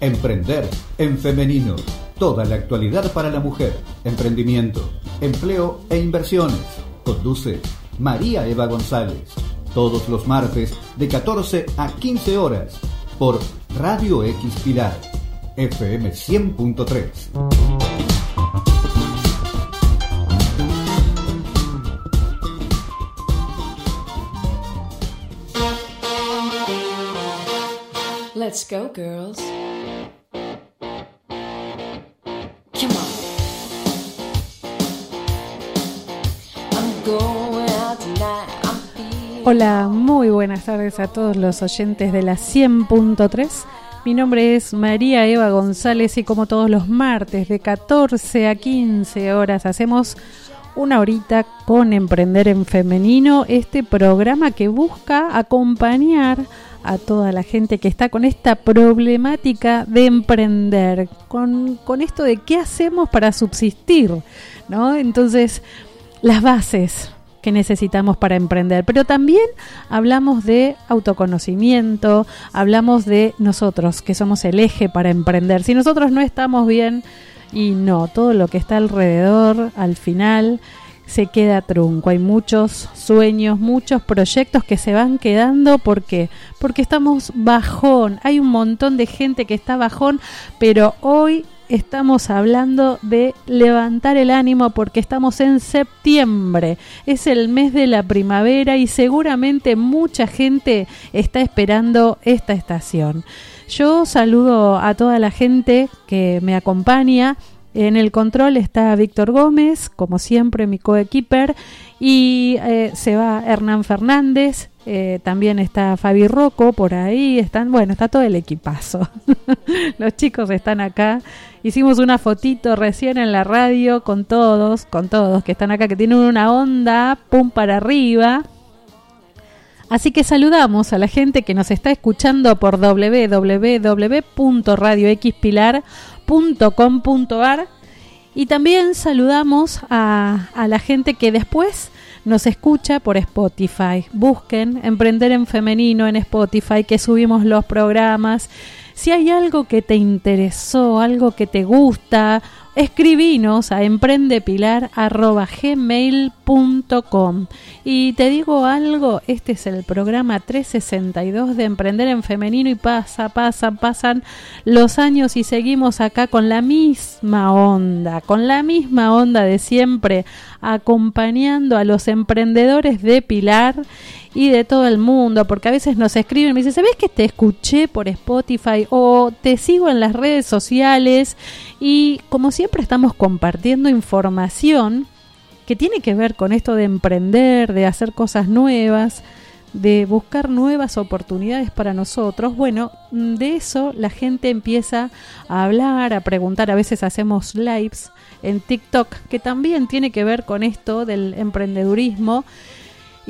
Emprender en femenino. Toda la actualidad para la mujer. Emprendimiento, empleo e inversiones. Conduce María Eva González. Todos los martes de 14 a 15 horas por Radio X Pilar. FM 100.3. Girls. Hola, muy buenas tardes a todos los oyentes de la 100.3. Mi nombre es María Eva González y como todos los martes de 14 a 15 horas hacemos una horita con Emprender en Femenino, este programa que busca acompañar a toda la gente que está con esta problemática de emprender, con, con esto de qué hacemos para subsistir, ¿no? Entonces, las bases que necesitamos para emprender, pero también hablamos de autoconocimiento, hablamos de nosotros, que somos el eje para emprender. Si nosotros no estamos bien, y no, todo lo que está alrededor, al final, se queda trunco. Hay muchos sueños, muchos proyectos que se van quedando. ¿Por qué? Porque estamos bajón. Hay un montón de gente que está bajón, pero hoy estamos hablando de levantar el ánimo porque estamos en septiembre. Es el mes de la primavera y seguramente mucha gente está esperando esta estación. Yo saludo a toda la gente que me acompaña en el control está Víctor Gómez, como siempre, mi coequiper, y eh, se va Hernán Fernández, eh, también está Fabi Rocco por ahí, están, bueno, está todo el equipazo. Los chicos están acá. Hicimos una fotito recién en la radio con todos, con todos que están acá, que tienen una onda, pum para arriba. Así que saludamos a la gente que nos está escuchando por www.radioxpilar.com.ar y también saludamos a, a, la gente que después nos escucha por Spotify. Busquen Emprender en Femenino en Spotify, que subimos los programas. Si hay algo que te interesó, algo que te gusta, escribinos a emprendepilar.gmail.com Y te digo algo, este es el programa 362 de Emprender en Femenino y pasa, pasa, pasan los años y seguimos acá con la misma onda, con la misma onda de siempre, acompañando a los emprendedores de Pilar y de todo el mundo, porque a veces nos escriben y me dicen, ¿sabes que te escuché por Spotify o te sigo en las redes sociales? Y como siempre estamos compartiendo información que tiene que ver con esto de emprender, de hacer cosas nuevas, de buscar nuevas oportunidades para nosotros, bueno, de eso la gente empieza a hablar, a preguntar, a veces hacemos lives en TikTok, que también tiene que ver con esto del emprendedurismo.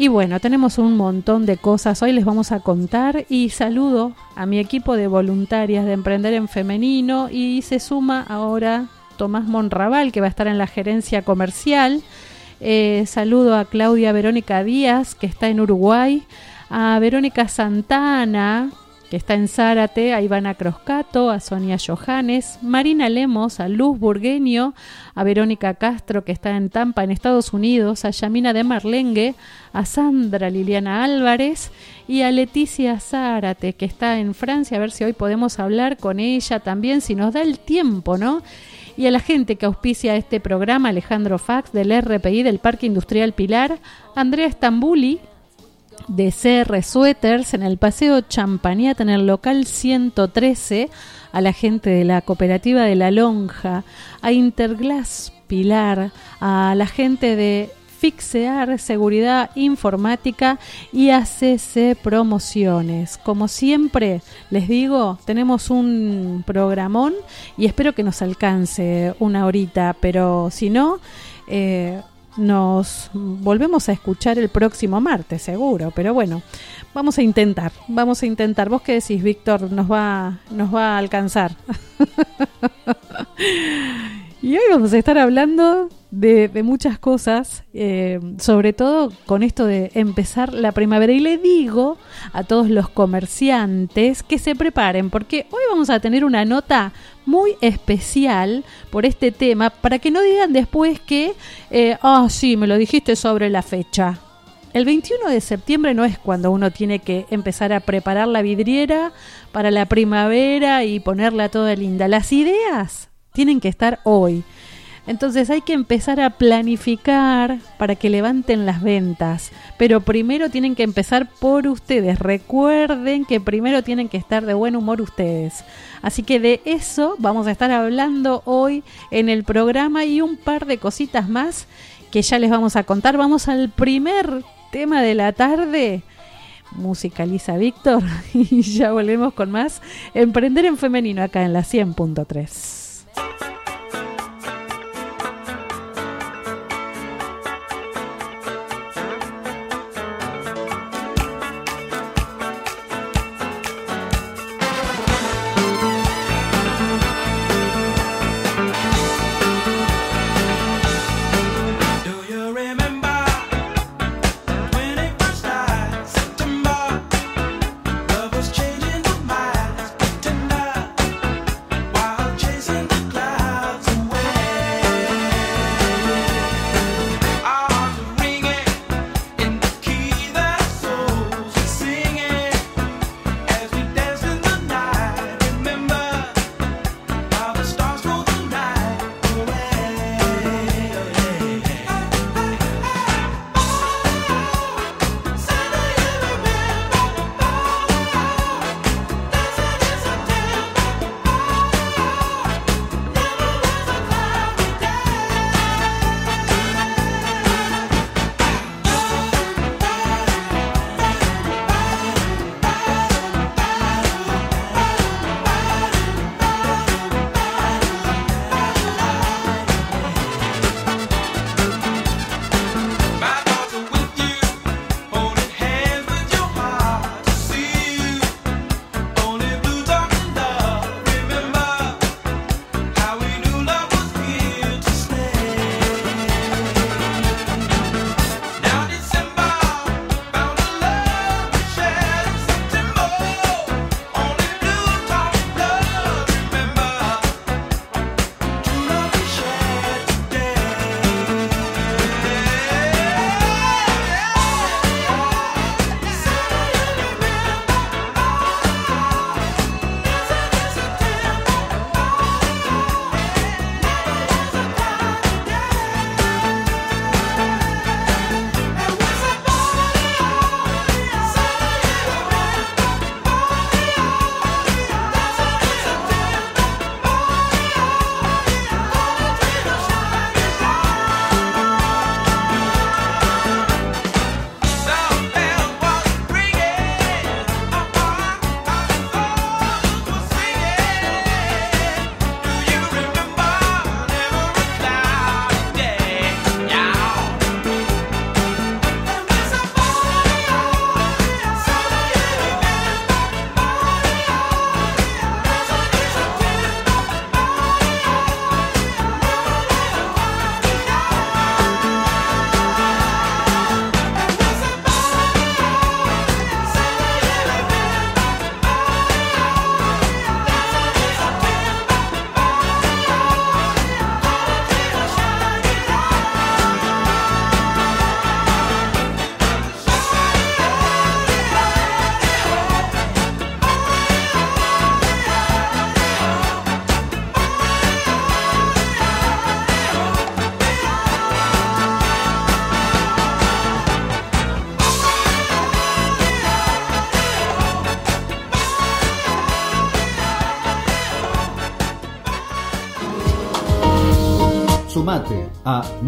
Y bueno, tenemos un montón de cosas. Hoy les vamos a contar y saludo a mi equipo de voluntarias de Emprender en Femenino y se suma ahora Tomás Monraval, que va a estar en la gerencia comercial. Eh, saludo a Claudia Verónica Díaz, que está en Uruguay, a Verónica Santana, que está en Zárate, a Ivana Croscato, a Sonia Johannes, Marina Lemos, a Luz Burgueño, a Verónica Castro, que está en Tampa, en Estados Unidos, a Yamina de Marlengue, a Sandra Liliana Álvarez y a Leticia Zárate, que está en Francia, a ver si hoy podemos hablar con ella también, si nos da el tiempo, ¿no? Y a la gente que auspicia este programa, Alejandro Fax del RPI del Parque Industrial Pilar, Andrea Stambuli, de CR Sweaters en el Paseo Champañat en el local 113 a la gente de la cooperativa de La Lonja, a Interglass Pilar, a la gente de Fixear Seguridad Informática y ACC Promociones. Como siempre les digo, tenemos un programón y espero que nos alcance una horita, pero si no... Eh, nos volvemos a escuchar el próximo martes, seguro, pero bueno, vamos a intentar, vamos a intentar. ¿Vos qué decís, Víctor? Nos va, nos va a alcanzar. y hoy vamos a estar hablando de, muchas cosas, eh, sobre todo con esto de empezar la primavera. Y le digo a todos los comerciantes que se preparen, porque hoy vamos a tener una nota muy especial por este tema, para que no digan después que, ah, sí, me lo dijiste sobre la fecha. El 21 de septiembre no es cuando uno tiene que empezar a preparar la vidriera para la primavera y ponerla toda linda. Las ideas tienen que estar hoy. Entonces hay que empezar a planificar para que levanten las ventas. Pero primero tienen que empezar por ustedes. Recuerden que primero tienen que estar de buen humor ustedes. Así que de eso vamos a estar hablando hoy en el programa y un par de cositas más que ya les vamos a contar. Vamos al primer tema de la tarde. Musicaliza Víctor y ya volvemos con más Emprender en Femenino acá en la 100.3. Bye.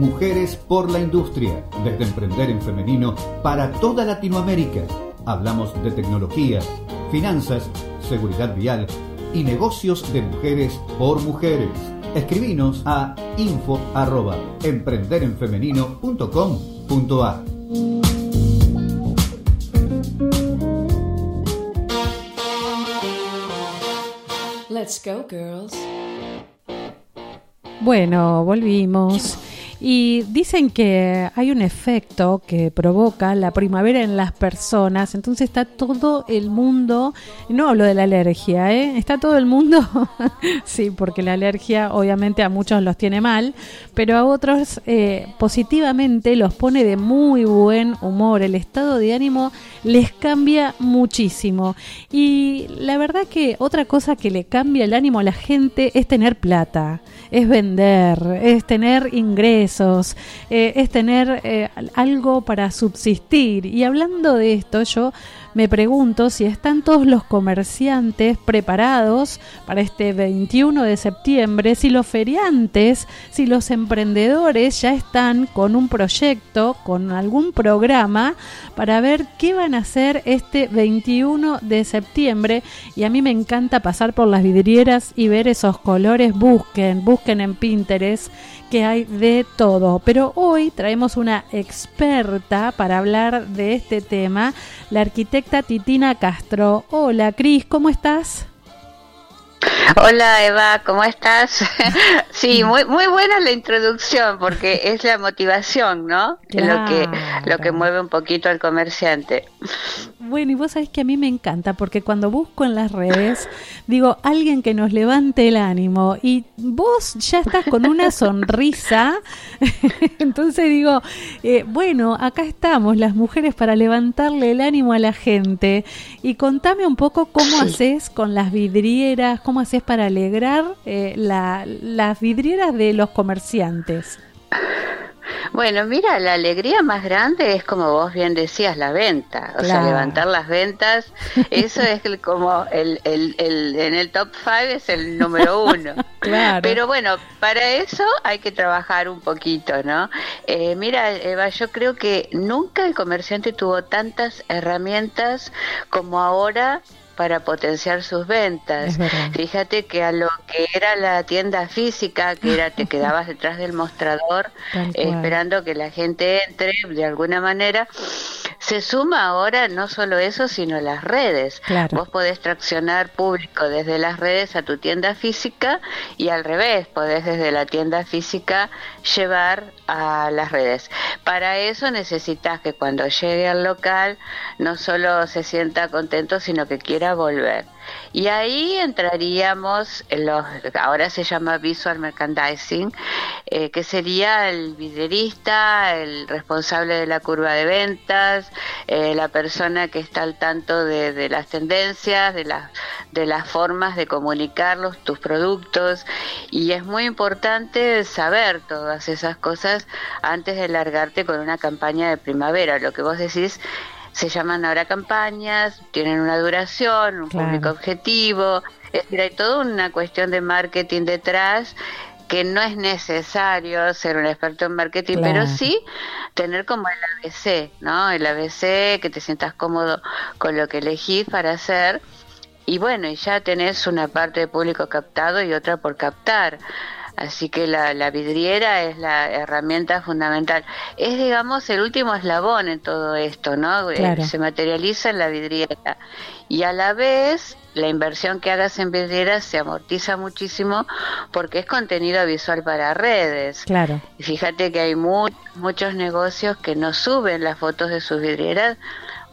Mujeres por la Industria, desde Emprender en Femenino para toda Latinoamérica. Hablamos de tecnología, finanzas, seguridad vial y negocios de mujeres por mujeres. Escribinos a info arroba emprenderenfemenino.com.ar Let's go, girls. Bueno, volvimos. Y dicen que hay un efecto que provoca la primavera en las personas, entonces está todo el mundo, no hablo de la alergia, ¿eh? está todo el mundo, sí, porque la alergia obviamente a muchos los tiene mal, pero a otros eh, positivamente los pone de muy buen humor, el estado de ánimo les cambia muchísimo. Y la verdad que otra cosa que le cambia el ánimo a la gente es tener plata, es vender, es tener ingresos, eh, es tener eh, algo para subsistir. Y hablando de esto, yo me pregunto si están todos los comerciantes preparados para este 21 de septiembre, si los feriantes, si los emprendedores ya están con un proyecto, con algún programa para ver qué van a hacer este 21 de septiembre. Y a mí me encanta pasar por las vidrieras y ver esos colores. Busquen, busquen en Pinterest que hay de todo. Pero hoy traemos una experta para hablar de este tema, la arquitecta Titina Castro. Hola, Cris, ¿cómo estás? Hola Eva, ¿cómo estás? sí, muy muy buena la introducción porque es la motivación, ¿no? Es Lo que lo que Claro. mueve un poquito al comerciante. Bueno, y vos sabés que a mí me encanta porque cuando busco en las redes, digo, alguien que nos levante el ánimo y vos ya estás con una sonrisa, entonces digo, eh, bueno, acá estamos las mujeres para levantarle el ánimo a la gente y contame un poco cómo haces con las vidrieras, cómo haces para alegrar eh, la- las vidrieras de los comerciantes. Bueno, mira, la alegría más grande es como vos bien decías, la venta. O sea, levantar las ventas, eso es el- como el, el, el- en el top five es el número uno. Claro. Pero bueno, para eso hay que trabajar un poquito, ¿no? Eh, mira, Eva, yo creo que nunca el comerciante tuvo tantas herramientas como ahora para potenciar sus ventas. Fíjate que a lo que era la tienda física, que era te quedabas detrás del mostrador eh, esperando que la gente entre de alguna manera, se suma ahora no solo eso, sino las redes. Claro. Vos podés traccionar público desde las redes a tu tienda física y al revés, podés desde la tienda física llevar a las redes. Para eso necesitas que cuando llegue al local no solo se sienta contento, sino que quiera volver. Y ahí entraríamos en los, ahora se llama visual merchandising, eh, que sería el vidrierista, el responsable de la curva de ventas, eh, la persona que está al tanto de, las tendencias, de las, de las formas de comunicarlos, tus productos. Y es muy importante saber todas esas cosas antes de largarte con una campaña de primavera. Lo que vos decís se llaman ahora campañas, tienen una duración, un Claro. público objetivo, es decir, hay toda una cuestión de marketing detrás que no es necesario ser un experto en marketing, Claro. pero sí tener como el ABC, ¿no? El ABC, que te sientas cómodo con lo que elegís para hacer. Y bueno, y ya tenés una parte de público captado y otra por captar. Así que la, la vidriera es la herramienta fundamental. Es, digamos, el último eslabón en todo esto, ¿no? Eh, Claro. Se materializa en la vidriera. Y a la vez, la inversión que hagas en vidrieras se amortiza muchísimo porque es contenido visual para redes. Claro. Y fíjate que hay mu- muchos negocios que no suben las fotos de sus vidrieras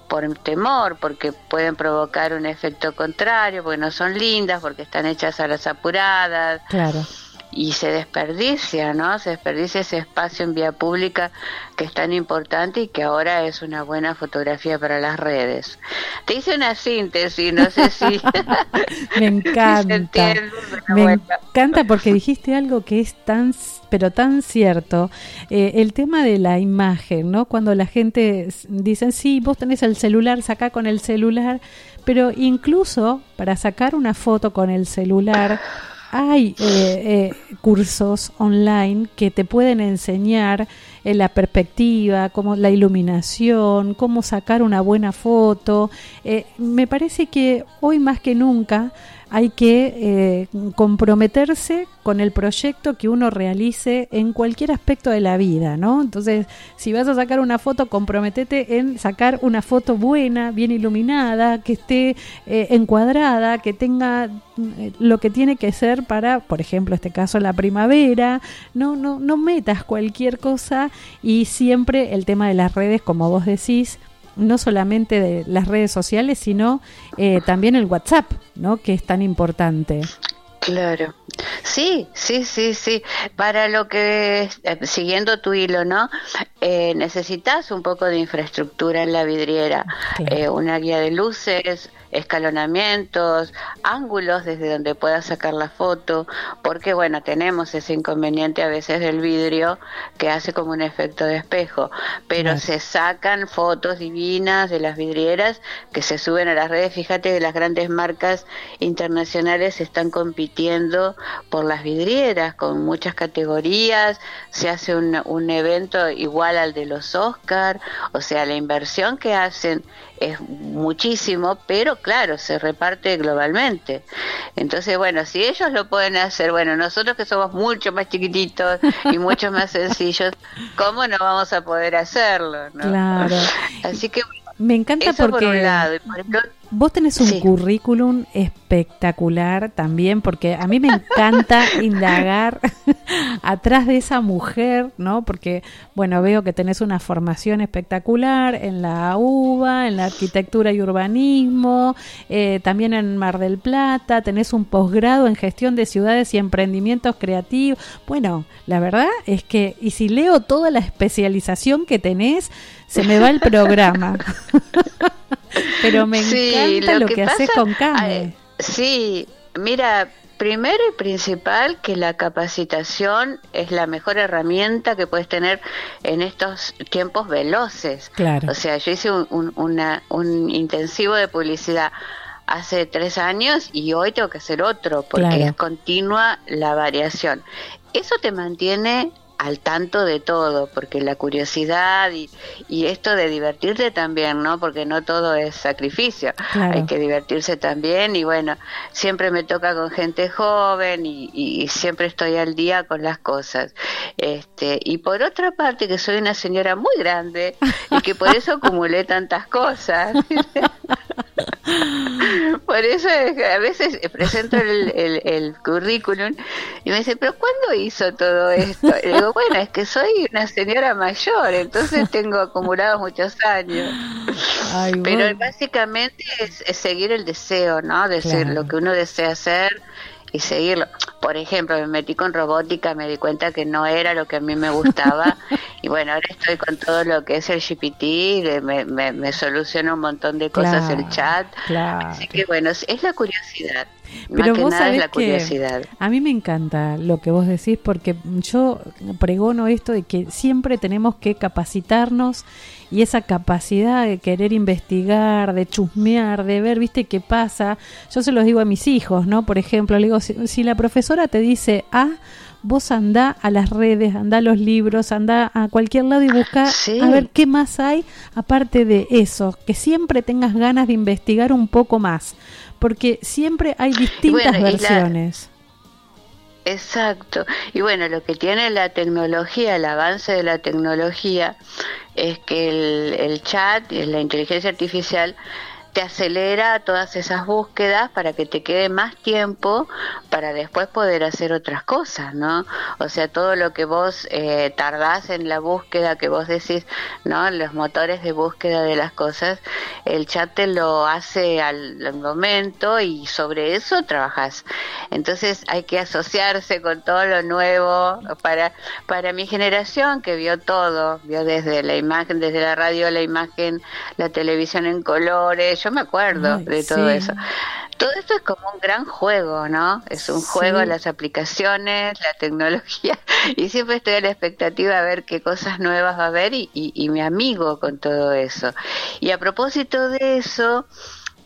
por temor, porque pueden provocar un efecto contrario, porque no son lindas, porque están hechas a las apuradas Claro. Y se desperdicia, ¿no? Se desperdicia ese espacio en vía pública que es tan importante y que ahora es una buena fotografía para las redes. Te hice una síntesis, no sé si Me encanta. entiende, Me encanta porque dijiste algo que es tan, pero tan cierto. Eh, el tema de la imagen, ¿no? Cuando la gente dicen, sí, vos tenés el celular, saca con el celular, pero incluso para sacar una foto con el celular hay eh, eh, cursos online que te pueden enseñar eh, la perspectiva, cómo la iluminación, cómo sacar una buena foto. Eh, me parece que hoy más que nunca hay que eh, comprometerse con el proyecto que uno realice en cualquier aspecto de la vida, ¿no? Entonces, si vas a sacar una foto, comprometete en sacar una foto buena, bien iluminada, que esté eh, encuadrada, que tenga eh, lo que tiene que ser para, por ejemplo, este caso la primavera. No, no, no metas cualquier cosa y siempre el tema de las redes, como vos decís, no solamente de las redes sociales, sino eh, también el WhatsApp, ¿no? Que es tan importante. Claro. Sí, sí, sí, sí. Para lo que, eh, siguiendo tu hilo, ¿no? Eh, necesitas un poco de infraestructura en la vidriera, Claro. Eh, una guía de luces, escalonamientos, ángulos desde donde puedas sacar la foto, porque bueno, tenemos ese inconveniente a veces del vidrio que hace como un efecto de espejo, pero Claro. se sacan fotos divinas de las vidrieras que se suben a las redes. Fíjate que las grandes marcas internacionales están compitiendo por las vidrieras con muchas categorías, se hace un, un evento igual al de los Oscar, o sea, la inversión que hacen es muchísimo, pero claro, se reparte globalmente. Entonces, bueno, si ellos lo pueden hacer, bueno, nosotros que somos mucho más chiquititos y mucho más sencillos, ¿cómo no vamos a poder hacerlo? no? Claro. Así que Me encanta eso por porque un lado. Y por el otro- Vos tenés un Sí. currículum espectacular también, porque a mí me encanta indagar atrás de esa mujer, ¿no? Porque, bueno, veo que tenés una formación espectacular en la UBA, en la arquitectura y urbanismo, eh, también en Mar del Plata, tenés un posgrado en gestión de ciudades y emprendimientos creativos. Bueno, la verdad es que, y si leo toda la especialización que tenés, se me va el programa. Pero me Sí, encanta lo, que, haces pasa- con Came. Ay, sí, mira, primero y principal que la capacitación es la mejor herramienta que puedes tener en estos tiempos veloces. Claro. O sea, yo hice un, un- una- un intensivo de publicidad hace tres años y hoy tengo que hacer otro porque Claro. es continua la variación. Eso te mantiene al tanto de todo, porque la curiosidad y, y esto de divertirte también, ¿no? Porque no todo es sacrificio, Claro. hay que divertirse también y bueno, siempre me toca con gente joven y, y- y siempre estoy al día con las cosas. Este, y por otra parte que soy una señora muy grande y que por eso acumulé tantas cosas. Por eso a veces presento el, el- el currículum y me dice, pero ¿cuándo hizo todo esto? Y digo, bueno, es que soy una señora mayor, entonces tengo acumulados muchos años. Ay, Pero básicamente es, es seguir el deseo, ¿no? Decir Claro. lo que uno desea hacer y seguirlo. Por ejemplo, me metí con robótica, me di cuenta que no era lo que a mí me gustaba y bueno, ahora estoy con todo lo que es el GPT, me, me, me soluciona un montón de cosas Claro, el chat. claro. Así que bueno, es, la curiosidad. Pero Más que vos nada es la que curiosidad. a mí me encanta lo que vos decís porque yo pregono esto de que siempre tenemos que capacitarnos y esa capacidad de querer investigar, de chusmear, de ver, viste, qué pasa. Yo se los digo a mis hijos, ¿no? Por ejemplo, le digo, si, si la profesora te dice A, vos andá a las redes, andá a los libros, andá a cualquier lado y busca Sí. a ver qué más hay aparte de eso, que siempre tengas ganas de investigar un poco más, porque siempre hay distintas bueno, y la- versiones. Exacto. Y bueno, lo que tiene la tecnología, el avance de la tecnología, es que el, el chat, y la inteligencia artificial, te acelera todas esas búsquedas para que te quede más tiempo para después poder hacer otras cosas, ¿no? O sea, todo lo que vos eh, tardás en la búsqueda, que vos decís, ¿no? Los motores de búsqueda de las cosas, el chat te lo hace al, al momento y sobre eso trabajas. Entonces hay que asociarse con todo lo nuevo para, para mi generación que vio todo, vio desde la imagen, desde la radio, la imagen, la televisión en colores, yo me acuerdo Ay, de todo sí. eso. Todo esto es como un gran juego, ¿no? Es un Sí. juego, las aplicaciones, la tecnología, y siempre estoy a la expectativa de ver qué cosas nuevas va a haber y, y, y me amigo con todo eso. Y a propósito de eso,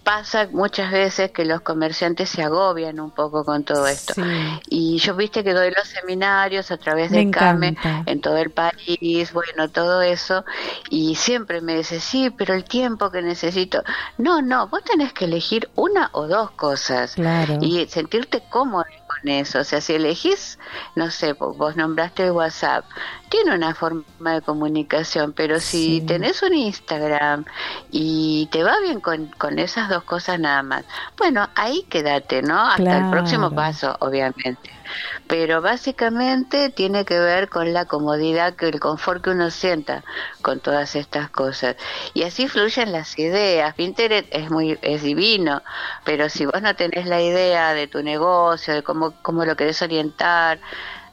pasa muchas veces que los comerciantes se agobian un poco con todo esto. Sí. Y yo viste que doy los seminarios a través de CAME en todo el país, bueno, todo eso, y siempre me dice, sí, pero el tiempo que necesito. No, no, vos tenés que elegir una o dos cosas Claro. y sentirte cómodo eso. O sea, si elegís, no sé, vo- vos nombraste WhatsApp, tiene una forma de comunicación, pero si Sí. tenés un Instagram y te va bien con, con esas dos cosas nada más, bueno, ahí quédate, ¿no? Hasta Claro. el próximo paso, obviamente. Pero básicamente tiene que ver con la comodidad, que el confort que uno sienta con todas estas cosas. Y así fluyen las ideas. Pinterest es muy es divino, pero si vos no tenés la idea de tu negocio, de cómo cómo lo querés orientar,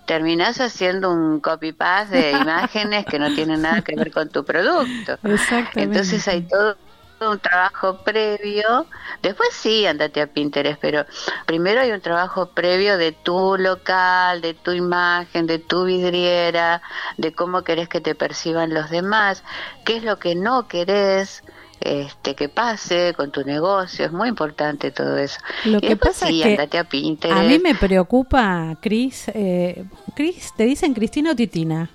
terminás haciendo un copy paste de imágenes que no tienen nada que ver con tu producto. Exactamente. Entonces hay todo un trabajo previo, después sí, andate a Pinterest, pero primero hay un trabajo previo de tu local, de tu imagen, de tu vidriera, de cómo querés que te perciban los demás, qué es lo que no querés este que pase con tu negocio, es muy importante todo eso. Lo y que después pasa sí, es que andate a Pinterest. A mí me preocupa, Cris. Eh, Cris, ¿te dicen Cristina o Titina?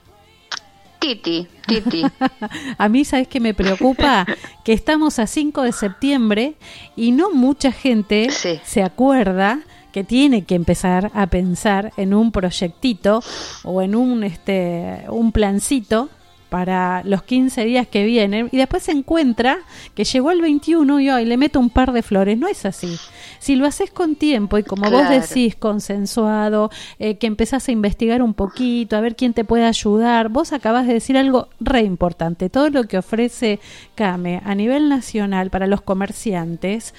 Titi, Titi. a mí, ¿sabes qué me preocupa? que estamos a 5 de septiembre y no mucha gente Sí. se acuerda que tiene que empezar a pensar en un proyectito o en un, este, un plancito para los 15 días que vienen y después se encuentra que llegó el 21 y hoy le meto un par de flores. No es así. Si lo haces con tiempo y como vos decís, consensuado, eh, que empezás a investigar un poquito, a ver quién te puede ayudar, vos acabas de decir algo re importante. Todo lo que ofrece CAME a nivel nacional para los comerciantes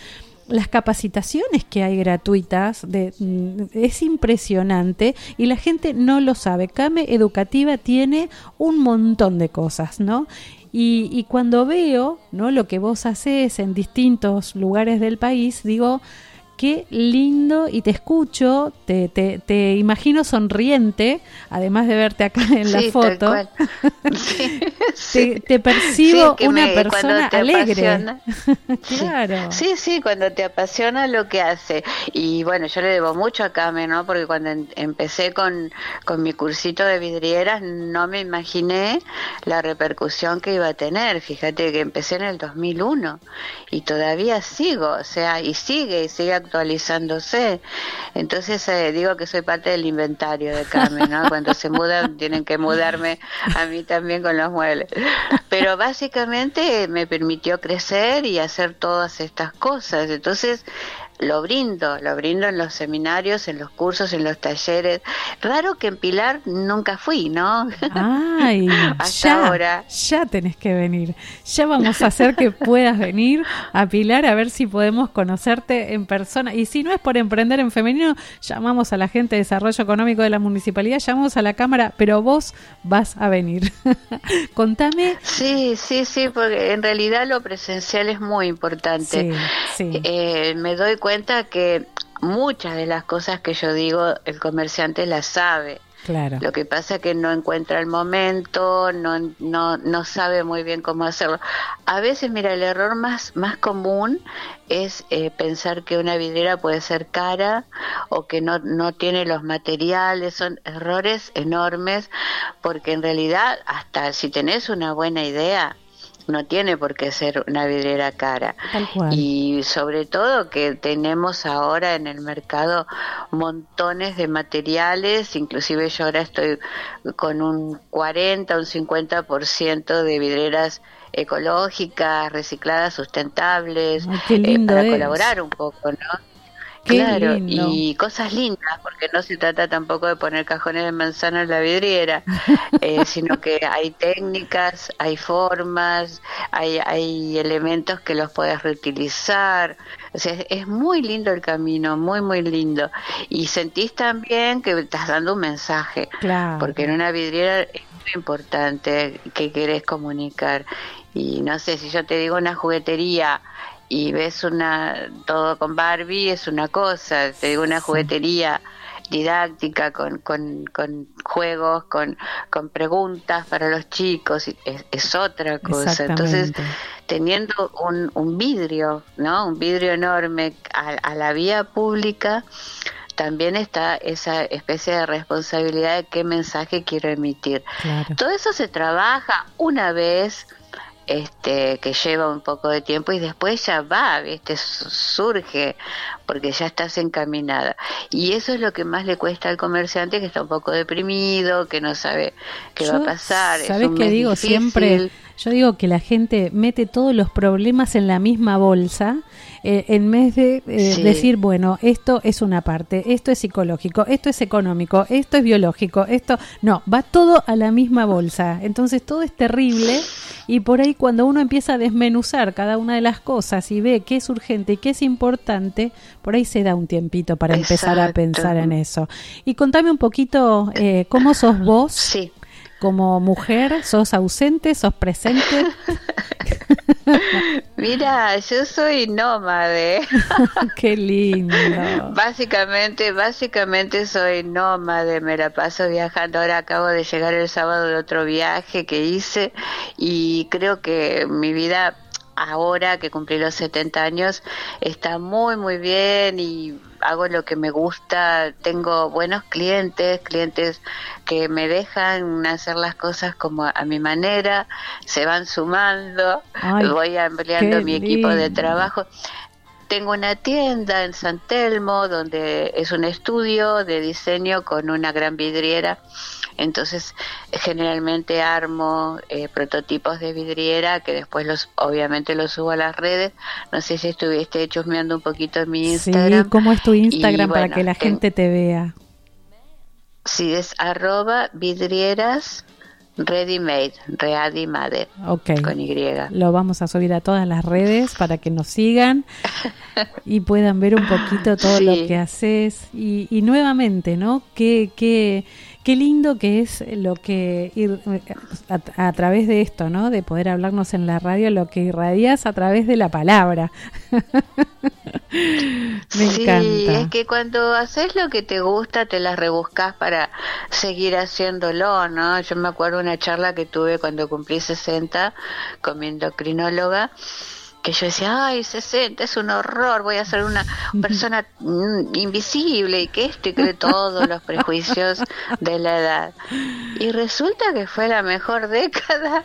las capacitaciones que hay gratuitas de, es impresionante y la gente no lo sabe. Came Educativa tiene un montón de cosas, ¿no? Y, y cuando veo ¿no? lo que vos haces en distintos lugares del país, digo, qué lindo y te escucho, te, te, te imagino sonriente, además de verte acá en la tal foto. cual. Sí, sí. Te, te percibo que una me- persona alegre. apasiona. claro. Sí, sí, cuando te apasiona lo que hace. Y bueno, yo le debo mucho a Came, ¿no? Porque cuando em- empecé con, con mi cursito de vidrieras, no me imaginé la repercusión que iba a tener. Fíjate que empecé en el 2001 y todavía sigo, o sea, y sigue, y sigue actualizándose. Entonces eh, digo que soy parte del inventario de Came, ¿no? Cuando se mudan, tienen que mudarme a mí también con los muebles. Pero básicamente me permitió crecer y hacer todas estas cosas. Entonces lo brindo, lo brindo en los seminarios, en los cursos, en los talleres. Raro que en Pilar nunca fui, ¿no? Ay, Hasta ya, ahora. ya tenés que venir. Ya vamos a hacer que puedas venir a Pilar a ver si podemos conocerte en persona. Y si no es por emprender en femenino, llamamos a la gente de desarrollo económico de la municipalidad, llamamos a la cámara, pero vos vas a venir. Contame. Sí, sí, sí, porque en realidad lo presencial es muy importante. Sí, sí. Eh, me doy cuenta que muchas de las cosas que yo digo el comerciante las sabe. Claro. Lo que pasa es que no encuentra el momento, no, no, no sabe muy bien cómo hacerlo. A veces, mira, el error más, más común es eh, pensar que una vidriera puede ser cara o que no, no tiene los materiales. Son errores enormes porque en realidad hasta si tenés una buena idea, no tiene por qué ser una vidriera cara. Y sobre todo que tenemos ahora en el mercado montones de materiales, inclusive yo ahora estoy con un 40, un 50% de vidrieras ecológicas, recicladas, sustentables, Ay, lindo para es. colaborar un poco, ¿no? Qué claro, lindo. y cosas lindas, porque no se trata tampoco de poner cajones de manzana en la vidriera, eh, sino que hay técnicas, hay formas, hay, hay elementos que los puedes reutilizar. O sea, es- es muy lindo el camino, muy, muy lindo. Y sentís también que estás dando un mensaje, Claro. porque en una vidriera es muy importante que querés comunicar. Y no sé, si yo te digo una juguetería y ves una todo con Barbie es una cosa, te digo una juguetería didáctica, con, con, con juegos, con, con preguntas para los chicos, es, es otra cosa. Entonces, teniendo un, un vidrio, ¿no? Un vidrio enorme a, a la vía pública, también está esa especie de responsabilidad de qué mensaje quiero emitir. Claro. Todo eso se trabaja una vez, este, que lleva un poco de tiempo y después ya va, ¿viste? Su- Surge, porque ya estás encaminada. Y eso es lo que más le cuesta al comerciante que está un poco deprimido, que no sabe qué va a pasar. es ¿Sabes qué digo difícil. siempre? Yo digo que la gente mete todos los problemas en la misma bolsa eh, en vez de eh, Sí. decir, bueno, esto es una parte, esto es psicológico, esto es económico, esto es biológico, esto... No, va todo a la misma bolsa. Entonces todo es terrible y por ahí cuando uno empieza a desmenuzar cada una de las cosas y ve qué es urgente y qué es importante, por ahí se da un tiempito para empezar a pensar en eso. Y contame un poquito eh, cómo sos vos Sí. Como mujer, sos ausente, sos presente. Mira, yo soy nómade. Qué lindo. Básicamente, básicamente soy nómade, me la paso viajando. Ahora acabo de llegar el sábado de otro viaje que hice y creo que mi vida ahora que cumplí los 70 años está muy muy bien y hago lo que me gusta, tengo buenos clientes, clientes que me dejan hacer las cosas como a mi manera, se van sumando, Ay, voy ampliando mi equipo de trabajo. Tengo una tienda en San Telmo donde es un estudio de diseño con una gran vidriera. Entonces, generalmente armo eh, prototipos de vidriera que después los, obviamente los subo a las redes. No sé si estuviste chusmeando un poquito en mi Sí, Instagram. ¿cómo es tu Instagram Y, para bueno, que la ten- gente te vea? Sí, es arroba vidrieras ready-made, con Y. Lo vamos a subir a todas las redes para que nos sigan y puedan ver un poquito todo Sí. lo que haces. Y, y nuevamente, ¿no? Qué, qué, qué lindo que es lo que ir a, a través de esto, ¿no? De poder hablarnos en la radio, lo que irradias a través de la palabra. Me sí, encanta. es que cuando haces lo que te gusta, te las rebuscas para seguir haciéndolo, ¿no? Yo me acuerdo una charla que tuve cuando cumplí 60 con mi endocrinóloga, que yo decía, ay, 60 es un horror, voy a ser una persona mm, invisible y que esto y que todos los prejuicios de la edad. Y resulta que fue la mejor década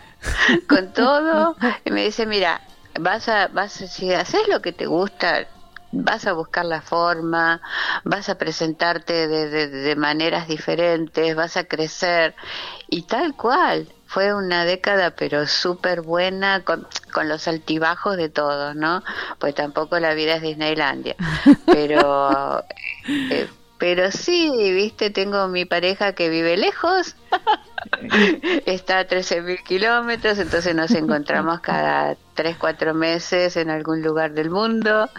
con todo. Y me dice, mira, vas a, vas a, si haces lo que te gusta, vas a buscar la forma, vas a presentarte de, de, de maneras diferentes, vas a crecer y tal cual. Fue una década pero súper buena con, con los altibajos de todos, ¿no? Pues tampoco la vida es Disneylandia. Pero, eh, pero sí, viste, tengo mi pareja que vive lejos, está a 13.000 kilómetros, entonces nos encontramos cada 3, 4 meses en algún lugar del mundo.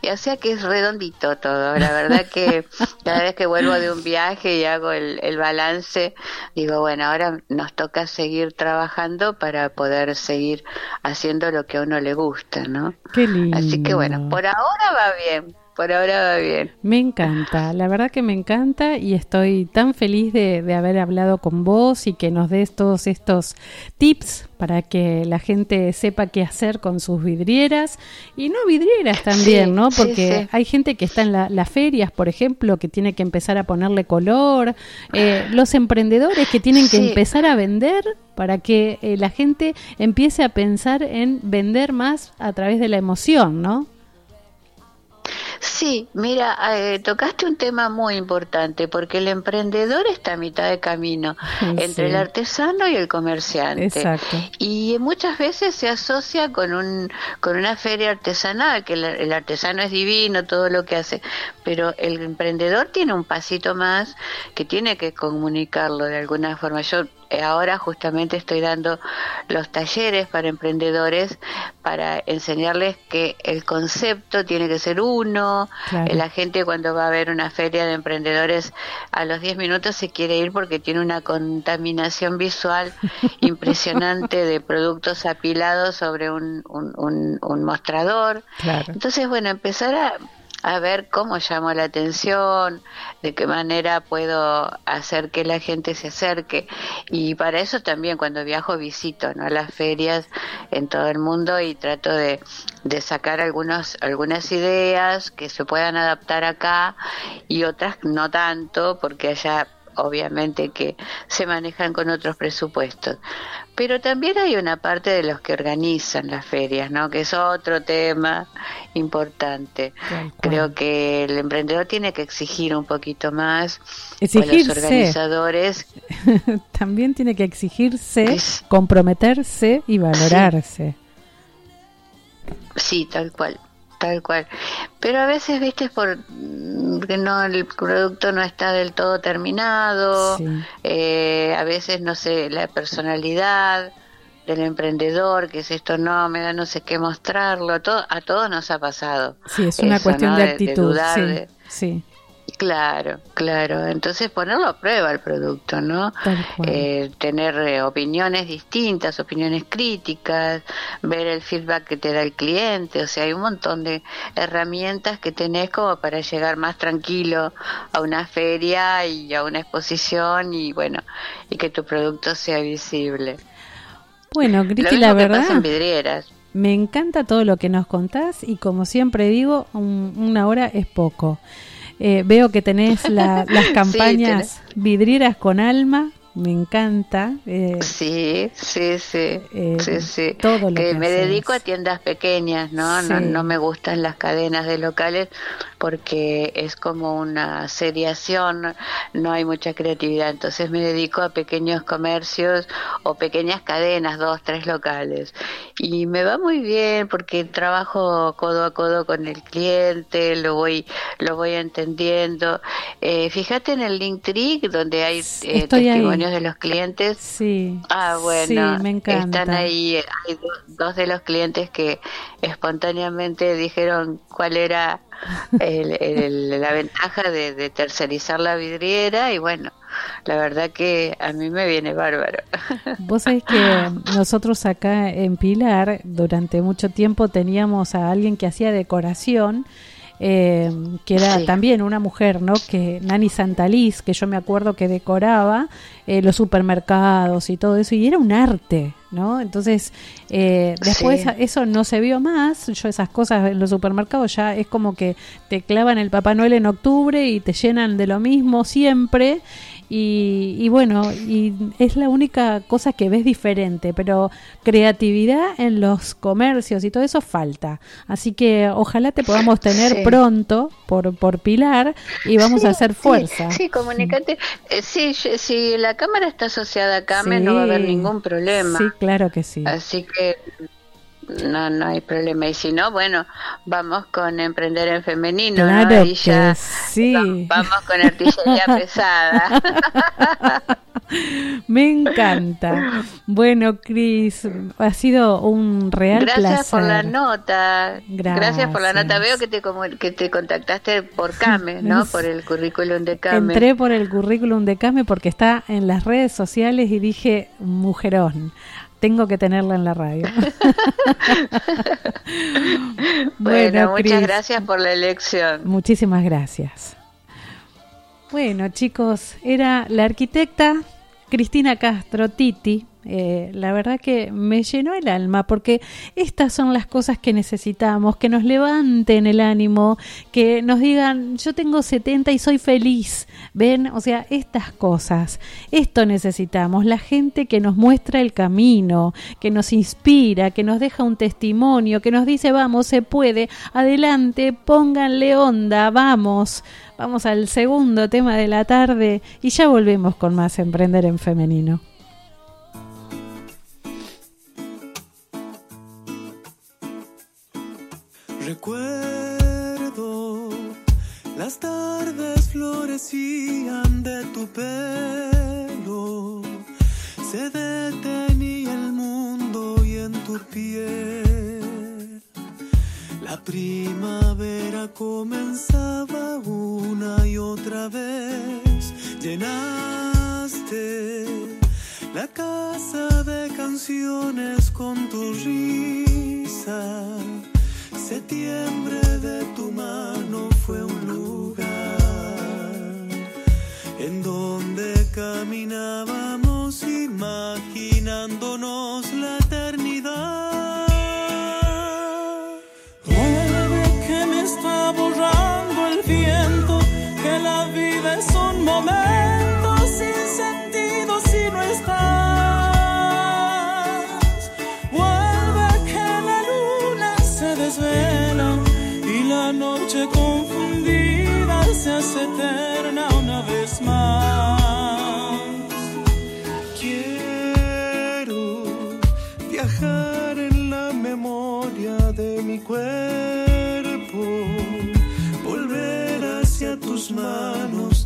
Y o sea que es redondito todo. La verdad que cada vez que vuelvo de un viaje y hago el, el balance, digo, bueno, ahora nos toca seguir trabajando para poder seguir haciendo lo que a uno le gusta, ¿no? Qué lindo. Así que bueno, por ahora va bien, por ahora va bien. Me encanta, la verdad que me encanta y estoy tan feliz de, de haber hablado con vos y que nos des todos estos tips para que la gente sepa qué hacer con sus vidrieras y no vidrieras también, Sí, ¿no? Porque sí. hay gente que está en la- las ferias, por ejemplo, que tiene que empezar a ponerle color, eh, los emprendedores que tienen que empezar a vender para que eh, la gente empiece a pensar en vender más a través de la emoción, ¿no? Sí, mira, eh, tocaste un tema muy importante porque el emprendedor está a mitad de camino entre el artesano y el comerciante. Exacto. Y muchas veces se asocia con un con una feria artesanal, que el, el artesano es divino, todo lo que hace, pero el emprendedor tiene un pasito más que tiene que comunicarlo de alguna forma. Yo ahora justamente estoy dando los talleres para emprendedores para enseñarles que el concepto tiene que ser uno, Claro. la gente cuando va a ver una feria de emprendedores a los 10 minutos se quiere ir porque tiene una contaminación visual impresionante de productos apilados sobre un, un, un- un mostrador. Claro. Entonces, bueno, empezar a, a ver cómo llamo la atención, de qué manera puedo hacer que la gente se acerque. Y para eso también cuando viajo visito ¿no? las ferias en todo el mundo y trato de, de sacar algunos, algunas ideas que se puedan adaptar acá y otras no tanto, porque allá obviamente que se manejan con otros presupuestos. Pero también hay una parte de los que organizan las ferias, ¿no? Que es otro tema importante. Creo que el emprendedor tiene que exigir un poquito más a los organizadores. También tiene que exigirse, Es- comprometerse y valorarse. Sí, tal cual, tal cual. Pero a veces, viste, por mm, que no el producto no está del todo terminado, Sí. eh, a veces no sé la personalidad del emprendedor, que es esto no me da no sé qué mostrarlo, a todo, a todos nos ha pasado. Sí, es una Eso, cuestión ¿no? de de actitud. dudar sí, de- sí, Claro, claro. Entonces ponerlo a prueba el producto, ¿no? Eh, tener eh, opiniones distintas, opiniones críticas, ver el feedback que te da el cliente. O sea, hay un montón de herramientas que tenés como para llegar más tranquilo a una feria y a una exposición y bueno, y que tu producto sea visible. Bueno, Cristi, la que verdad, pasa en vidrieras. me encanta todo lo que nos contás y como siempre digo, un- una hora es poco. Eh, veo que tenés la- las Sí, campañas vidrieras con alma, me encanta. eh, Sí, sí, sí, Eh, sí, sí. todo lo que me haces. dedico a tiendas pequeñas, ¿no? ¿no? Sí. No me gustan las cadenas de locales porque es como una seriación, no hay mucha creatividad. Entonces me dedico a pequeños comercios o pequeñas cadenas, dos, tres locales. Y me va muy bien porque trabajo codo a codo con el cliente, lo voy, lo voy entendiendo. Eh, fíjate en el Linktree donde hay eh, ahí. Testimonios de los clientes. sí, Ah, bueno, sí, me encanta. están ahí, hay do- dos de los clientes que espontáneamente dijeron cuál era el- el- la ventaja de, de tercerizar la vidriera y bueno, la verdad que a mí me viene bárbaro. Vos sabés que nosotros acá en Pilar durante mucho tiempo teníamos a alguien que hacía decoración, eh, que era Sí. también una mujer, ¿no? Que Nani Santaliz, que yo me acuerdo que decoraba eh, los supermercados y todo eso, y era un arte, ¿no? Entonces, eh, después Sí. eso no se vio más, yo esas cosas en los supermercados ya es como que te clavan el Papá Noel en octubre y te llenan de lo mismo siempre. Y, y bueno, y es la única cosa que ves diferente, pero creatividad en los comercios y todo eso falta. Así que ojalá te podamos tener Sí. pronto por, por Pilar y vamos a hacer fuerza. Sí, sí, comunicate. Eh, sí, si la cámara está asociada a CAME no va a haber ningún problema. Sí, claro que sí. Así que no, no hay problema. Y si no, bueno, vamos con emprender en femenino. ¿no? Claro ya que sí. va- Vamos con artillería pesada. Me encanta. Bueno, Cris, ha sido un real Gracias por la nota. Gracias. por la nota. Veo que te comu- que te contactaste por CAME, ¿no? Por el currículum de CAME. Entré por el currículum de Came porque está en las redes sociales y dije, mujerón, tengo que tenerla en la radio. bueno, muchas gracias por la elección. Muchísimas gracias. Bueno, chicos, era la arquitecta Cristina Castro Titi. Eh, la verdad que me llenó el alma porque estas son las cosas que necesitamos, que nos levanten el ánimo, que nos digan, yo tengo 70 y soy feliz. ¿Ven? O sea, estas cosas, esto necesitamos, la gente que nos muestra el camino, que nos inspira, que nos deja un testimonio, que nos dice, vamos, se puede, adelante, pónganle onda, vamos. Vamos al segundo tema de la tarde y ya volvemos con más Emprender en Femenino. Florecían de tu pelo, se detenía el mundo y en tu piel. La primavera comenzaba una y otra vez, llenaste la casa de canciones con tu risa. Septiembre de tu mano noche en donde caminábamos imaginándonos la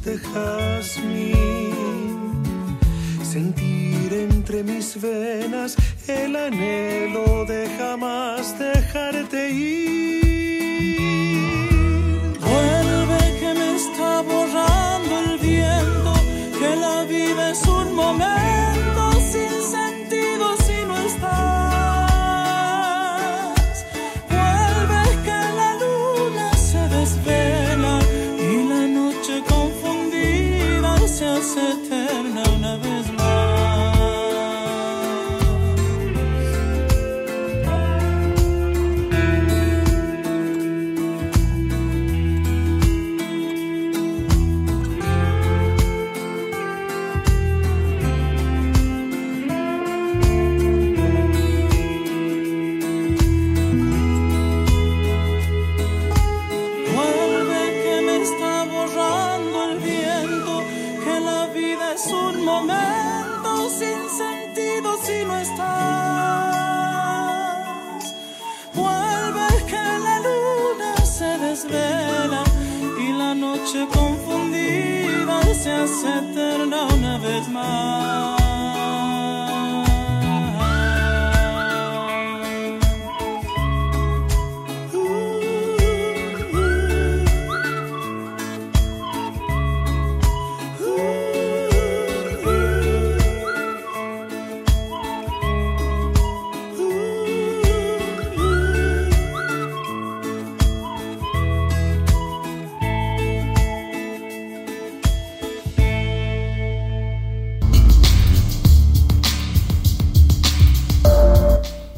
de jazmín, sentir entre mis venas el anhelo de jamás dejarte ir. Vuelve que me está borrando el viento, que la vida es un momento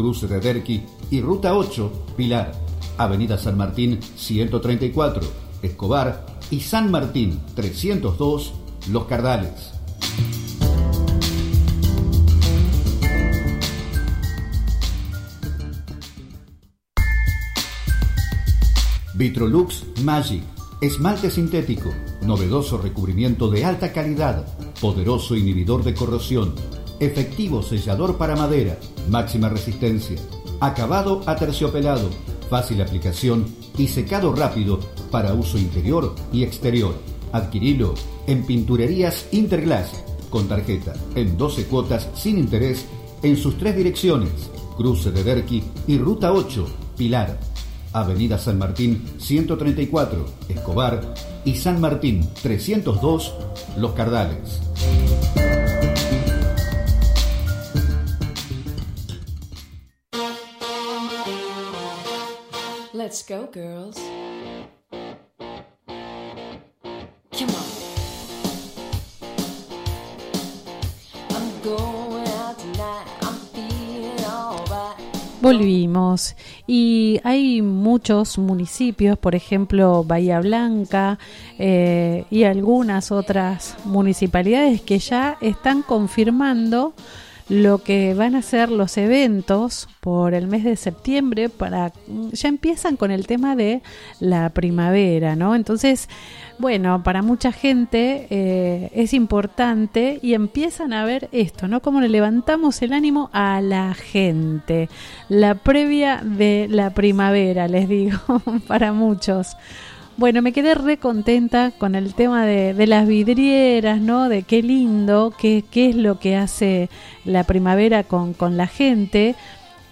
Cruce de Derqui y Ruta 8, Pilar, Avenida San Martín 134, Escobar y San Martín 302, Los Cardales. Vitrolux Magic, esmalte sintético, novedoso recubrimiento de alta calidad, poderoso inhibidor de corrosión, efectivo sellador para madera, máxima resistencia, acabado aterciopelado, fácil aplicación y secado rápido para uso interior y exterior. Adquirilo en Pinturerías Interglass con tarjeta en 12 cuotas sin interés en sus tres direcciones, Cruce de Derqui y Ruta 8, Pilar, Avenida San Martín 134, Escobar y San Martín 302, Los Cardales. Volvimos. Y hay muchos municipios, por ejemplo Bahía Blanca eh, y algunas otras municipalidades que ya están confirmando lo que van a ser los eventos por el mes de septiembre para ya empiezan con el tema de la primavera, ¿no? Entonces, bueno, para mucha gente eh, es importante y empiezan a ver esto, ¿no? Cómo le levantamos el ánimo a la gente. La previa de la primavera, les digo, para muchos. Bueno, me quedé re contenta con el tema de, las vidrieras, ¿no? De qué lindo, qué, qué es lo que hace la primavera con, con la gente.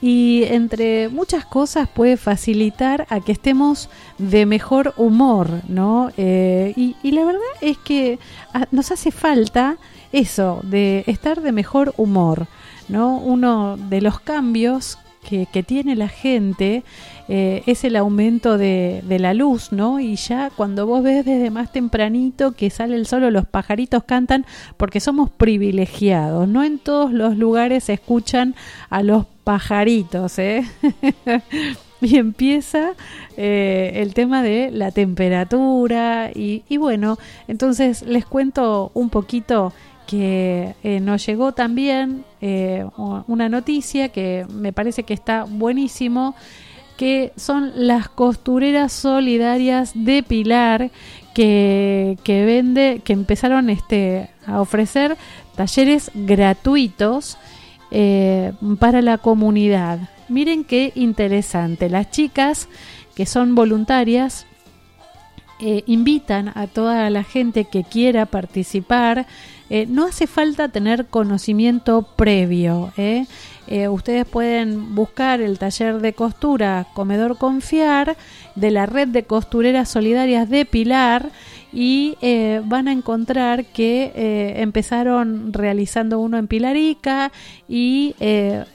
Y entre muchas cosas puede facilitar a que estemos de mejor humor, ¿no? Eh, y, y la verdad es que ah, nos hace falta eso, de estar de mejor humor, ¿no? Uno de los cambios que, que tiene la gente eh, es el aumento de, de la luz, ¿no? Y ya cuando vos ves desde más tempranito que sale el sol los pajaritos cantan, porque somos privilegiados, no en todos los lugares se escuchan a los pajaritos, ¿eh? y empieza eh, el tema de la temperatura y, y bueno, entonces les cuento un poquito que eh, nos llegó también eh, una noticia que me parece que está buenísimo, que son las costureras solidarias de Pilar que, que que empezaron este, a ofrecer talleres gratuitos eh, para la comunidad. Miren qué interesante. Las chicas que son voluntarias eh, invitan a toda la gente que quiera participar. Eh, no hace falta tener conocimiento previo. ¿eh? Eh, ustedes pueden buscar el taller de costura Comedor Confiar de la red de costureras solidarias de Pilar y van a encontrar que empezaron realizando uno en Pilarica y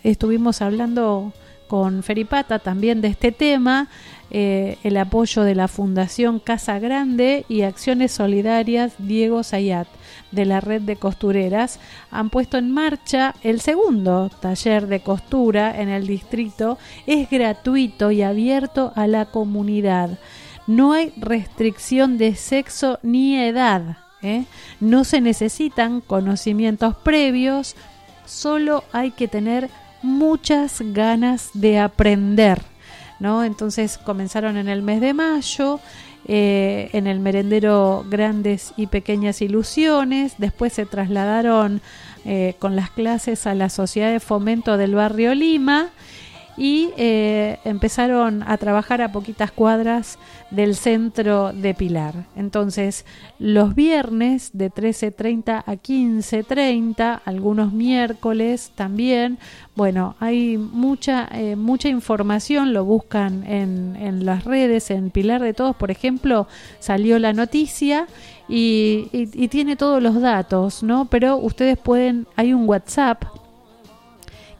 estuvimos hablando con Feripata también de este tema, eh, el apoyo de la Fundación Casa Grande y Acciones Solidarias Diego Sayat de la red de costureras han puesto en marcha el segundo taller de costura en el distrito. Es gratuito y abierto a la comunidad. No hay restricción de sexo ni edad. ¿eh? No se necesitan conocimientos previos, solo hay que tener muchas ganas de aprender. ¿No? Entonces comenzaron en el mes de mayo, eh, en el merendero Grandes y Pequeñas Ilusiones, después se trasladaron eh, con las clases a la Sociedad de Fomento del Barrio Lima y eh, empezaron a trabajar a poquitas cuadras del centro de Pilar. Entonces, los viernes de 13.30 a 15.30, algunos miércoles también, bueno, hay mucha, eh, mucha información, lo buscan en, en las redes, en Pilar de Todos, por ejemplo, salió la noticia y, y- y tiene todos los datos, ¿no? Pero ustedes pueden, hay un WhatsApp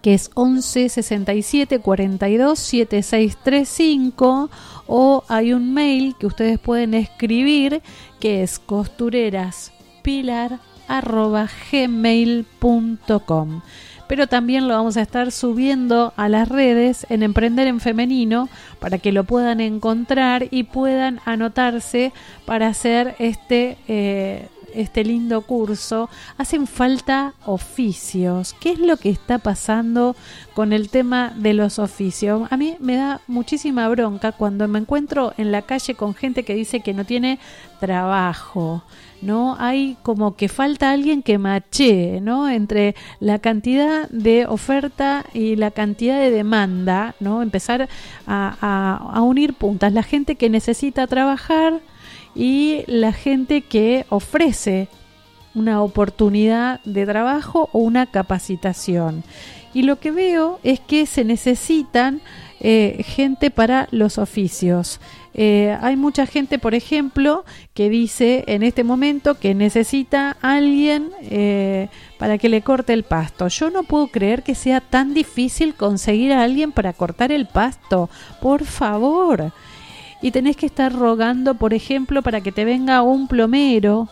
que es 11 67 42 7635 o hay un mail que ustedes pueden escribir que es costureraspilar arroba gmail.com pero también lo vamos a estar subiendo a las redes en Emprender en Femenino para que lo puedan encontrar y puedan anotarse para hacer este eh, este lindo curso, hacen falta oficios. ¿Qué es lo que está pasando con el tema de los oficios? A mí me da muchísima bronca cuando me encuentro en la calle con gente que dice que no tiene trabajo. ¿no? Hay como que falta alguien que machee, ¿no? Entre la cantidad de oferta y la cantidad de demanda, ¿no? Empezar a, a- a unir puntas. La gente que necesita trabajar y la gente que ofrece una oportunidad de trabajo o una capacitación. Y lo que veo es que se necesitan eh, gente para los oficios. Eh, hay mucha gente, por ejemplo, que dice en este momento que necesita alguien eh, para que le corte el pasto. Yo no puedo creer que sea tan difícil conseguir a alguien para cortar el pasto. Por favor. Y tenés que estar rogando, por ejemplo, para que te venga un plomero,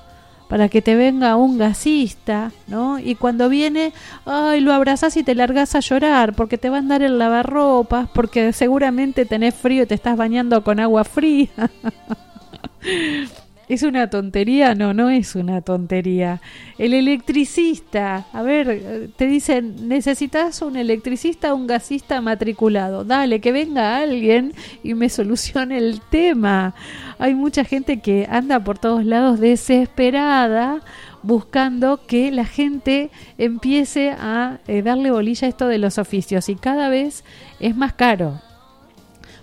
para que te venga un gasista, ¿no? Y cuando viene, ay, lo abrazás y te largas a llorar porque te va a andar el lavarropas, porque seguramente tenés frío y te estás bañando con agua fría. ¿Es una tontería? No, no es una tontería. El electricista, a ver, te dicen, necesitas un electricista un gasista matriculado. Dale, que venga alguien y me solucione el tema. Hay mucha gente que anda por todos lados desesperada buscando que la gente empiece a eh, darle bolilla a esto de los oficios y cada vez es más caro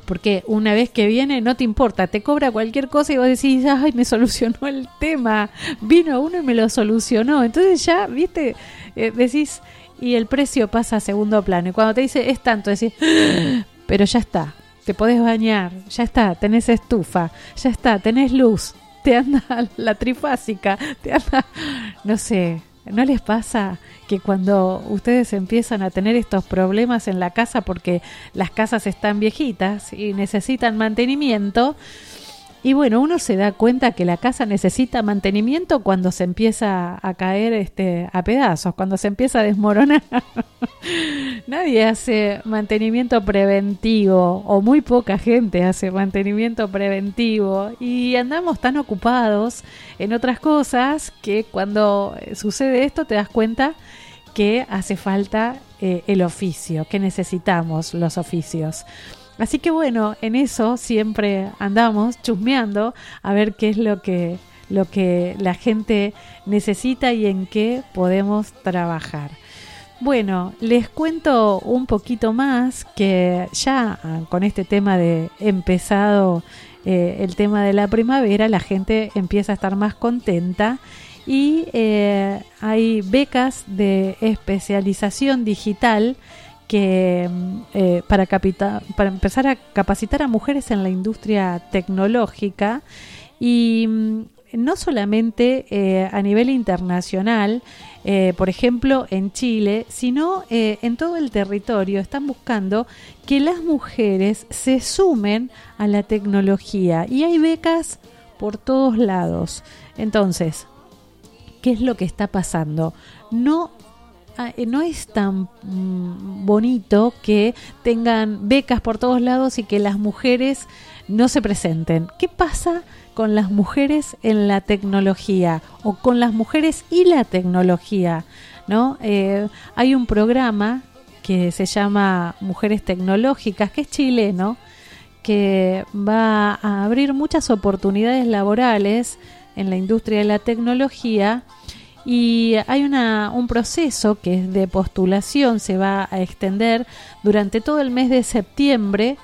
porque una vez que viene no te importa, te cobra cualquier cosa y vos decís, ay, me solucionó el tema, vino uno y me lo solucionó. Entonces ya, viste, Eh, decís, y el precio pasa a segundo plano. Y cuando te dice, es tanto, decís, "Ah, pero ya está, te podés bañar, ya está, tenés estufa, ya está, tenés luz, te anda la trifásica, te anda, no sé. ¿No les pasa que cuando ustedes empiezan a tener estos problemas en la casa porque las casas están viejitas y necesitan mantenimiento? Y bueno, uno se da cuenta que la casa necesita mantenimiento cuando se empieza a caer este, a pedazos, cuando se empieza a desmoronar. Nadie hace mantenimiento preventivo, o muy poca gente hace mantenimiento preventivo, y andamos tan ocupados en otras cosas que cuando sucede esto te das cuenta que hace falta eh, el oficio, que necesitamos los oficios. Así que bueno, en eso siempre andamos chusmeando a ver qué es lo que, lo que la gente necesita y en qué podemos trabajar. Bueno, les cuento un poquito más que ya ah, con este tema de empezado eh, el tema de la primavera, la gente empieza a estar más contenta y eh, hay becas de especialización digital que eh, para, capita- para empezar a capacitar a mujeres en la industria tecnológica y mm, no solamente eh, a nivel internacional, eh, por ejemplo en Chile, sino en todo el territorio están buscando que las mujeres se sumen a la tecnología y hay becas por todos lados. Entonces, ¿qué es lo que está pasando? No no es tan mm, bonito que tengan becas por todos lados y que las mujeres no se presenten. ¿Qué pasa con las mujeres en la tecnología o con las mujeres y la tecnología? ¿no? Eh, hay un programa que se llama Mujeres Tecnológicas, que es chileno, que va a abrir muchas oportunidades laborales en la industria de la tecnología y hay una, un proceso que es de postulación, se va a extender durante todo el mes de septiembre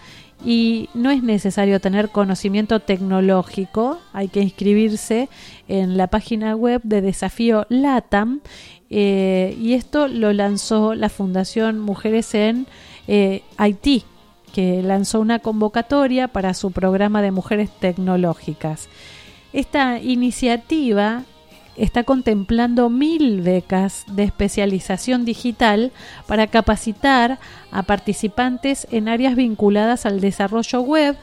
y no es necesario tener conocimiento tecnológico, hay que inscribirse en la página web de Desafío LATAM eh, y esto lo lanzó la Fundación Mujeres en eh, Haití, que lanzó una convocatoria para su programa de mujeres tecnológicas. Esta iniciativa está contemplando mil becas de especialización digital para capacitar a participantes en áreas vinculadas al desarrollo web,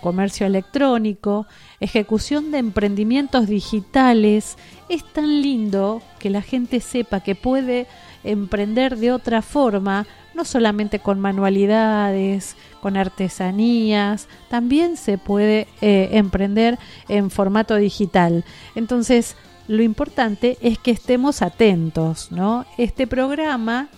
comercio electrónico, ejecución de emprendimientos digitales. Es tan lindo que la gente sepa que puede emprender de otra forma, no solamente con manualidades, con artesanías, también se puede eh, emprender en formato digital. Entonces, lo importante es que estemos atentos, ¿no? Este programa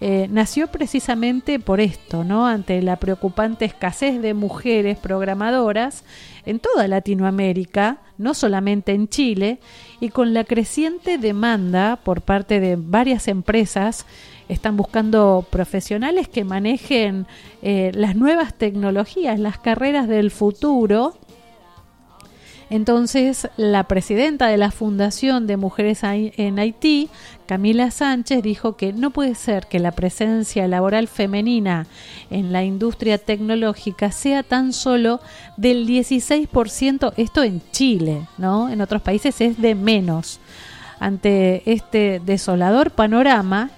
eh, nació precisamente por esto, ¿no? Ante la preocupante escasez de mujeres programadoras en toda Latinoamérica, no solamente en Chile, y con la creciente demanda por parte de varias empresas, están buscando profesionales que manejen eh, las nuevas tecnologías, las carreras del futuro, entonces, la presidenta de la Fundación de Mujeres en Haití, Camila Sánchez, dijo que no puede ser que la presencia laboral femenina en la industria tecnológica sea tan solo del 16%, esto en Chile, ¿no? En otros países es de menos. Ante este desolador panorama,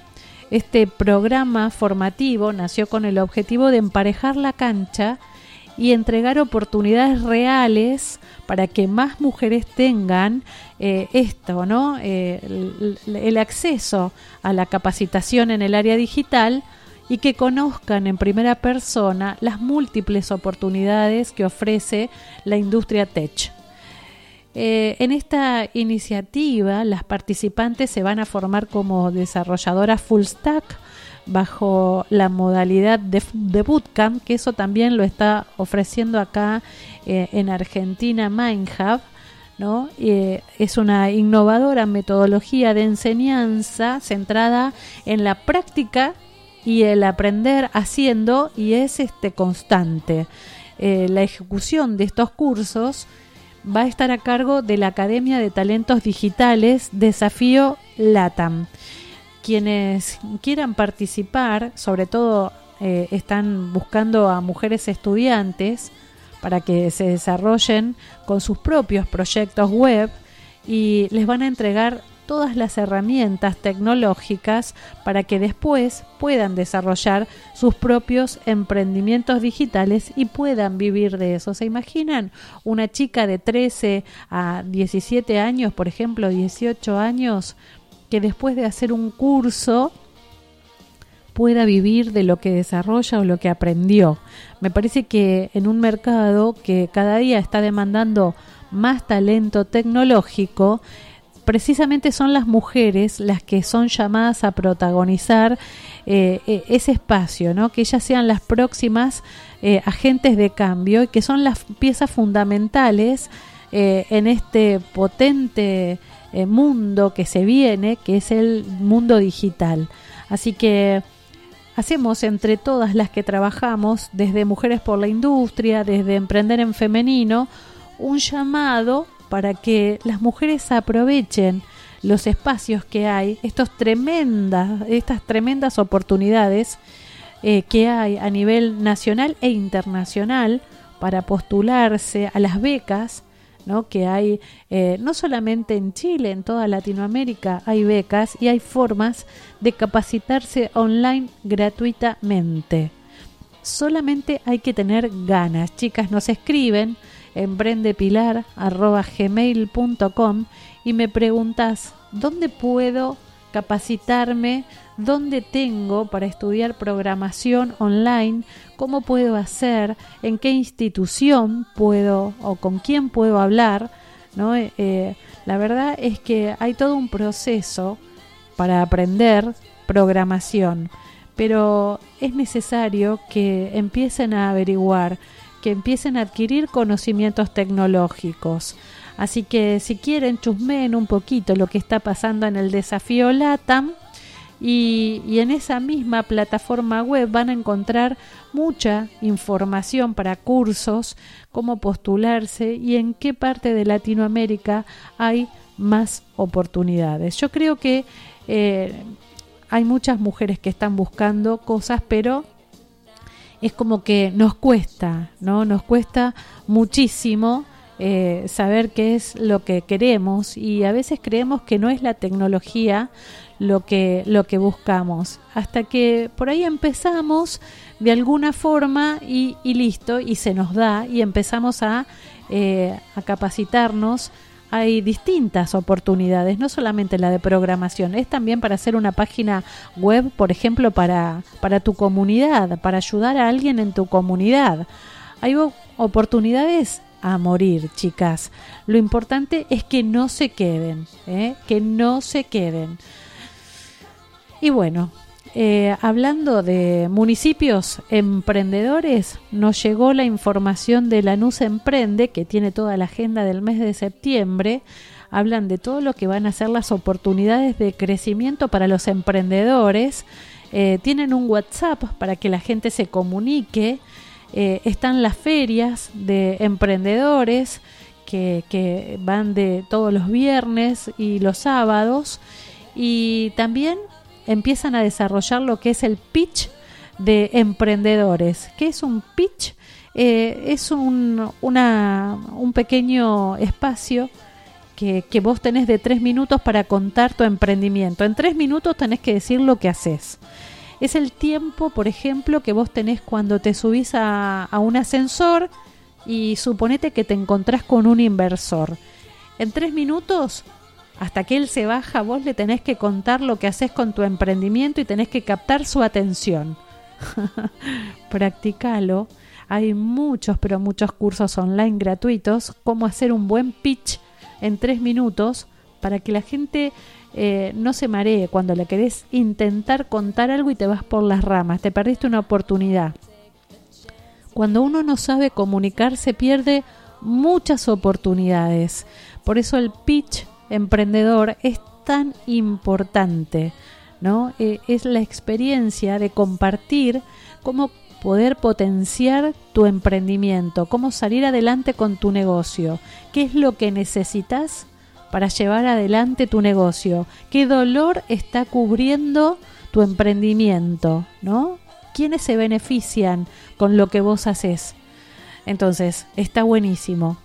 este programa formativo nació con el objetivo de emparejar la cancha y entregar oportunidades reales para que más mujeres tengan eh, esto, ¿no? Eh, el, acceso a la capacitación en el área digital y que conozcan en primera persona las múltiples oportunidades que ofrece la industria tech. Eh, en esta iniciativa, las participantes se van a formar como desarrolladoras full stack bajo la modalidad de, bootcamp, que eso también lo está ofreciendo acá eh, en Argentina Mindhub. ¿no? Eh, es una innovadora metodología de enseñanza centrada en la práctica y el aprender haciendo y es este constante. Eh, la ejecución de estos cursos va a estar a cargo de la Academia de Talentos Digitales Desafío LATAM. Quienes quieran participar, sobre todo eh, están buscando a mujeres estudiantes para que se desarrollen con sus propios proyectos web y les van a entregar todas las herramientas tecnológicas para que después puedan desarrollar sus propios emprendimientos digitales y puedan vivir de eso. ¿Se imaginan una chica de 13 a 17 años, por ejemplo, 18 años, que después de hacer un curso pueda vivir de lo que desarrolla o lo que aprendió. Me parece que en un mercado que cada día está demandando más talento tecnológico, precisamente son las mujeres las que son llamadas a protagonizar eh, eh, ese espacio, ¿no? que ellas sean las próximas eh, agentes de cambio y que son las piezas fundamentales eh, en este potente eh, mundo que se viene, que es el mundo digital. Así que hacemos entre todas las que trabajamos, desde Mujeres por la Industria, desde Emprender en Femenino, un llamado para que las mujeres aprovechen los espacios que hay, estos tremendas, estas tremendas oportunidades eh, que hay a nivel nacional e internacional para postularse a las becas, ¿no? que hay eh, no solamente en Chile, en toda Latinoamérica hay becas y hay formas de capacitarse online gratuitamente. Solamente hay que tener ganas. Chicas, nos escriben en brendepilar.gmail.com y me preguntas, ¿dónde puedo capacitarme? ¿Dónde tengo para estudiar programación online? ¿Cómo puedo hacer? ¿En qué institución puedo o con quién puedo hablar? ¿No? Eh, eh, la verdad es que hay todo un proceso para aprender programación, pero es necesario que empiecen a averiguar, que empiecen a adquirir conocimientos tecnológicos. Así que si quieren, chusmeen un poquito lo que está pasando en el desafío LATAM. Y, en esa misma plataforma web van a encontrar mucha información para cursos, cómo postularse y en qué parte de Latinoamérica hay más oportunidades. Yo creo que eh, hay muchas mujeres que están buscando cosas, pero es como que nos cuesta, ¿no? Nos cuesta muchísimo eh, saber qué es lo que queremos y a veces creemos que no es la tecnología lo que, lo que buscamos. Hasta que por ahí empezamos de alguna forma y, y listo, y se nos da y empezamos a, eh, a capacitarnos hay distintas oportunidades, no solamente la de programación, es también para hacer una página web, por ejemplo, para, para tu comunidad, para ayudar a alguien en tu comunidad. Hay oportunidades a morir, chicas. Lo importante es que no se queden, ¿eh? que no se queden. Y bueno, eh, hablando de municipios emprendedores, nos llegó la información de Lanús Emprende, que tiene toda la agenda del mes de septiembre. Hablan de todo lo que van a ser las oportunidades de crecimiento para los emprendedores. Eh, tienen un WhatsApp para que la gente se comunique. Eh, están las ferias de emprendedores que, que van de todos los viernes y los sábados. Y también empiezan a desarrollar lo que es el pitch de emprendedores. ¿Qué es un pitch? Eh, es un, un pequeño espacio que, que, vos tenés de tres minutos para contar tu emprendimiento. En tres minutos tenés que decir lo que haces. Es el tiempo, por ejemplo, que vos tenés cuando te subís a, a un ascensor y suponete que te encontrás con un inversor. En tres minutos hasta que él se baja, vos le tenés que contar lo que haces con tu emprendimiento y tenés que captar su atención. Practicalo. Hay muchos, pero muchos cursos online gratuitos, cómo hacer un buen pitch en tres minutos para que la gente eh, no se maree cuando le querés intentar contar algo y te vas por las ramas. Te perdiste una oportunidad. Cuando uno no sabe comunicar, se pierde muchas oportunidades. Por eso el pitch emprendedor es tan importante, ¿no? Eh, es la experiencia de compartir cómo poder potenciar tu emprendimiento, cómo salir adelante con tu negocio, qué es lo que necesitas para llevar adelante tu negocio, qué dolor está cubriendo tu emprendimiento, ¿no? ¿Quiénes se benefician con lo que vos haces? Entonces, está buenísimo.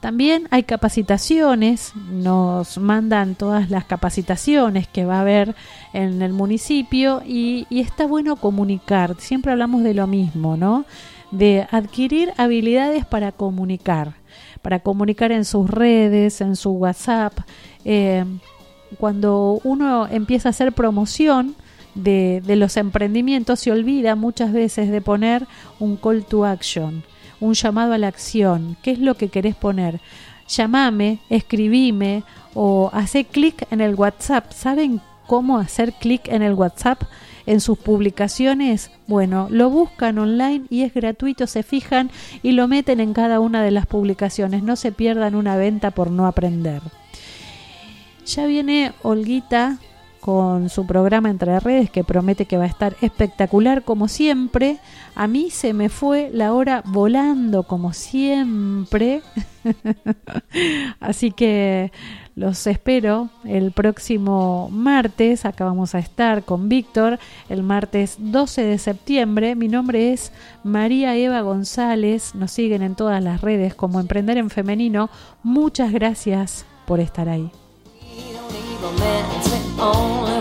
También hay capacitaciones, nos mandan todas las capacitaciones que va a haber en el municipio y, está bueno comunicar, siempre hablamos de lo mismo, ¿no? De adquirir habilidades para comunicar, para comunicar en sus redes, en su WhatsApp. eh, cuando uno empieza a hacer promoción de, de los emprendimientos, se olvida muchas veces de poner un call to action, un llamado a la acción. ¿Qué es lo que querés poner? Llamame, escribime o hace clic en el WhatsApp. ¿Saben cómo hacer clic en el WhatsApp en sus publicaciones? Bueno, lo buscan online y es gratuito, se fijan y lo meten en cada una de las publicaciones. No se pierdan una venta por no aprender. Ya viene Olguita con su programa Entre Redes que promete que va a estar espectacular como siempre. A mí se me fue la hora volando como siempre. Así que los espero el próximo martes. Acá vamos a estar con Víctor el martes 12 de septiembre. Mi nombre es María Eva González. Nos siguen en todas las redes como Emprender en Femenino. Muchas gracias por estar ahí. only